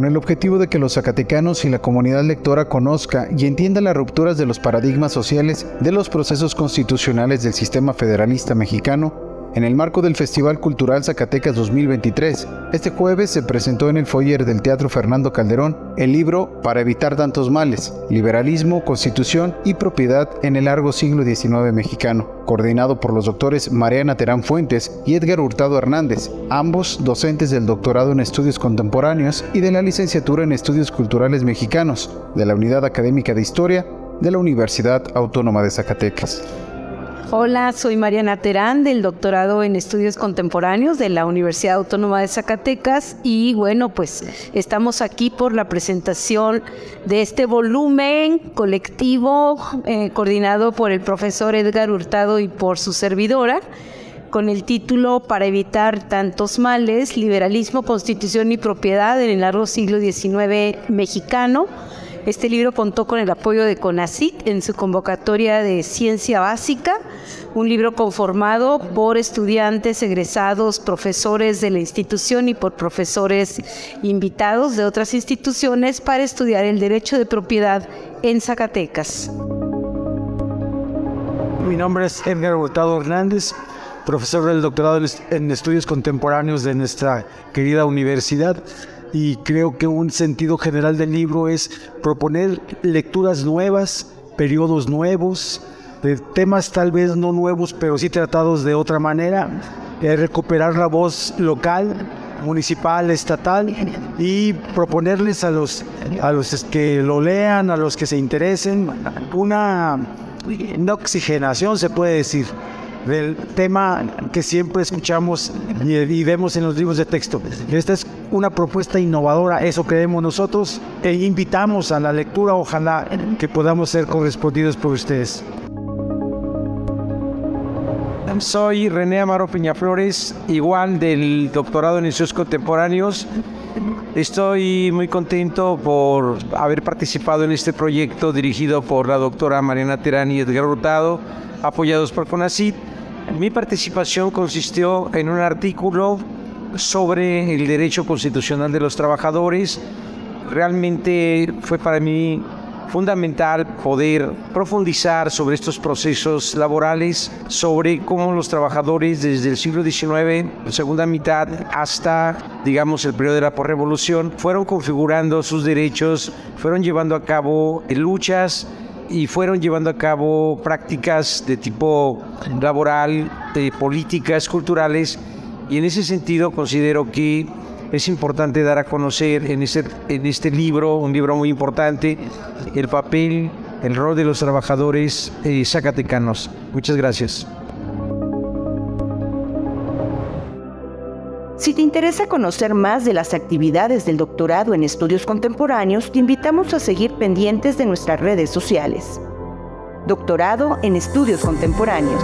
con el objetivo de que los zacatecanos y la comunidad lectora conozca y entienda las rupturas de los paradigmas sociales de los procesos constitucionales del sistema federalista mexicano en el marco del Festival Cultural Zacatecas 2023, este jueves se presentó en el foyer del Teatro Fernando Calderón el libro Para evitar tantos males, Liberalismo, Constitución y Propiedad en el largo siglo XIX mexicano, coordinado por los doctores Mariana Terán Fuentes y Edgar Hurtado Hernández, ambos docentes del doctorado en estudios contemporáneos y de la licenciatura en estudios culturales mexicanos de la Unidad Académica de Historia de la Universidad Autónoma de Zacatecas. Hola, soy Mariana Terán del doctorado en estudios contemporáneos de la Universidad Autónoma de Zacatecas. Y bueno, pues estamos aquí por la presentación de este volumen colectivo eh, coordinado por el profesor Edgar Hurtado y por su servidora con el título Para evitar tantos males, liberalismo, constitución y propiedad en el largo siglo XIX mexicano este libro contó con el apoyo de CONACIT en su convocatoria de Ciencia Básica, un libro conformado por estudiantes egresados, profesores de la institución y por profesores invitados de otras instituciones para estudiar el derecho de propiedad en Zacatecas. Mi nombre es Edgar Hurtado Hernández, profesor del doctorado en estudios contemporáneos de nuestra querida universidad y creo que un sentido general del libro es proponer lecturas nuevas, periodos nuevos, de temas tal vez no nuevos, pero sí tratados de otra manera, recuperar la voz local, municipal, estatal y proponerles a los, a los que lo lean, a los que se interesen, una, una oxigenación, se puede decir, del tema que siempre escuchamos y, vemos en los libros de texto. Esta es una propuesta innovadora, eso creemos nosotros, e invitamos a la lectura, ojalá que podamos ser correspondidos por ustedes. Soy René Amaro Peñaflores, igual del doctorado en estudios contemporáneos. Estoy muy contento por haber participado en este proyecto dirigido por la doctora Mariana Terán y Edgar Hurtado, apoyados por CONACYT mi participación consistió en un artículo sobre el derecho constitucional de los trabajadores. Realmente fue para mí fundamental poder profundizar sobre estos procesos laborales, sobre cómo los trabajadores desde el siglo XIX, segunda mitad, hasta, digamos, el periodo de la revolución, fueron configurando sus derechos, fueron llevando a cabo luchas y fueron llevando a cabo prácticas de tipo laboral, de políticas culturales. Y en ese sentido considero que es importante dar a conocer en este, en este libro, un libro muy importante, el papel, el rol de los trabajadores eh, zacatecanos. Muchas gracias. Si te interesa conocer más de las actividades del doctorado en estudios contemporáneos, te invitamos a seguir pendientes de nuestras redes sociales. Doctorado en estudios contemporáneos.